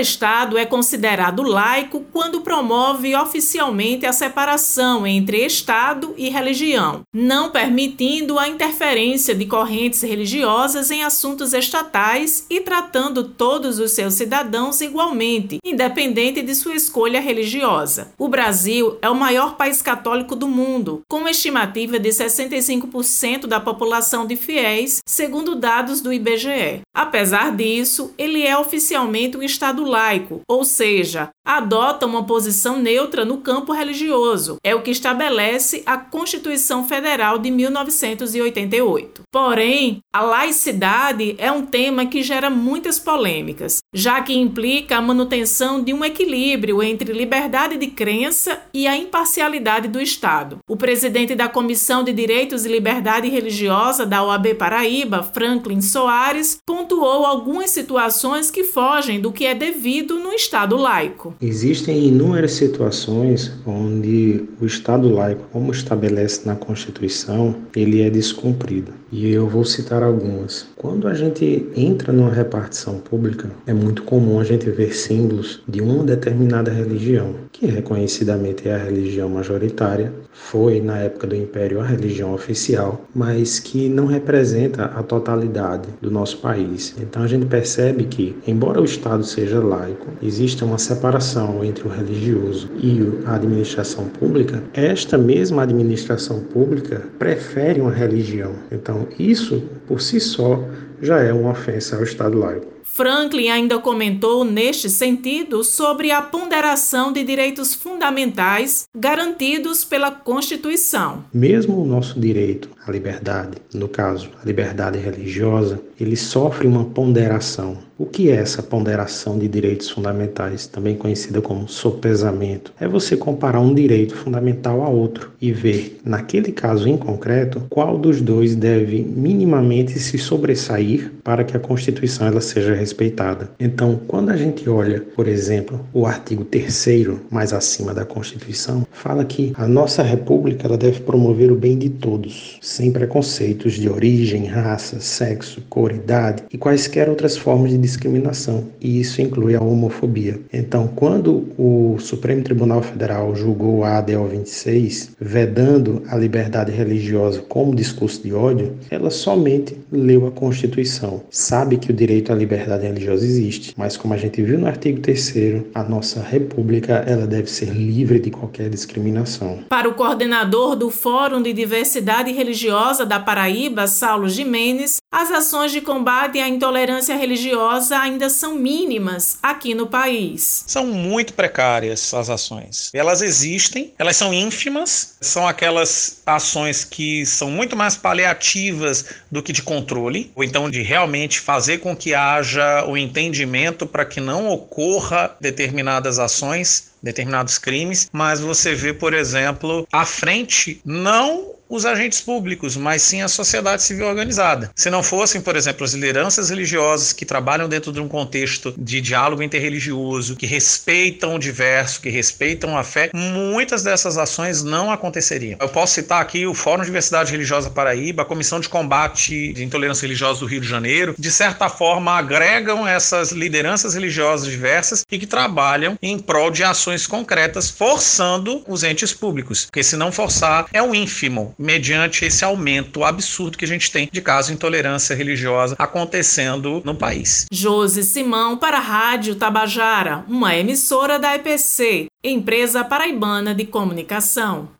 Estado é considerado laico quando promove oficialmente a separação entre Estado e religião, não permitindo a interferência de correntes religiosas em assuntos estatais e tratando todos os seus cidadãos igualmente, independente de sua escolha religiosa. O Brasil é o maior país católico do mundo, com uma estimativa de 65% da população de fiéis, segundo dados do IBGE. Apesar disso, ele é oficialmente um Estado laico, ou seja, adota uma posição neutra no campo religioso. É o que estabelece a Constituição Federal de 1988. Porém, a laicidade é um tema que gera muitas polêmicas, já que implica a manutenção de um equilíbrio entre liberdade de crença e a imparcialidade do Estado. O presidente da Comissão de Direitos e Liberdade Religiosa da OAB Paraíba, Franklin Soares, pontuou algumas situações que fogem do que é devido no Estado laico. Existem inúmeras situações onde o Estado laico, como estabelece na Constituição, ele é descumprido. E eu vou citar algumas. Quando a gente entra numa repartição pública, é muito comum a gente ver símbolos de uma determinada religião, que reconhecidamente é a religião majoritária, foi na época do Império a religião oficial, mas que não representa a totalidade do nosso país. Então a gente percebe que, embora o Estado seja laico, existe uma separação entre o religioso e a administração pública. Esta mesma administração pública prefere uma religião. Então isso por si só já é uma ofensa ao Estado laico. Franklin ainda comentou neste sentido sobre a ponderação de direitos fundamentais garantidos pela Constituição. Mesmo o nosso direito à liberdade, no caso, a liberdade religiosa, ele sofre uma ponderação o que é essa ponderação de direitos fundamentais, também conhecida como sopesamento? É você comparar um direito fundamental a outro e ver, naquele caso em concreto, qual dos dois deve minimamente se sobressair para que a Constituição ela seja respeitada. Então, quando a gente olha, por exemplo, o artigo 3 mais acima da Constituição, fala que a nossa república ela deve promover o bem de todos, sem preconceitos de origem, raça, sexo, cor, idade e quaisquer outras formas de discriminação, e isso inclui a homofobia. Então, quando o Supremo Tribunal Federal julgou a ADO 26, vedando a liberdade religiosa como discurso de ódio, ela somente leu a Constituição. Sabe que o direito à liberdade religiosa existe, mas como a gente viu no artigo 3 a nossa república ela deve ser livre de qualquer discriminação. Para o coordenador do Fórum de Diversidade Religiosa da Paraíba, Saulo Jimenez, as ações de combate à intolerância religiosa ainda são mínimas aqui no país. São muito precárias as ações. Elas existem, elas são ínfimas, são aquelas ações que são muito mais paliativas do que de controle, ou então de realmente fazer com que haja o entendimento para que não ocorra determinadas ações determinados crimes, mas você vê, por exemplo, à frente não os agentes públicos, mas sim a sociedade civil organizada. Se não fossem, por exemplo, as lideranças religiosas que trabalham dentro de um contexto de diálogo interreligioso, que respeitam o diverso, que respeitam a fé, muitas dessas ações não aconteceriam. Eu posso citar aqui o Fórum de Diversidade Religiosa Paraíba, a Comissão de Combate de Intolerância Religiosa do Rio de Janeiro, de certa forma agregam essas lideranças religiosas diversas e que trabalham em prol de ações concretas, forçando os entes públicos, porque se não forçar, é o ínfimo mediante esse aumento absurdo que a gente tem de casos de intolerância religiosa acontecendo no país. Josi Simão para a Rádio Tabajara, uma emissora da EPC, Empresa Paraibana de Comunicação.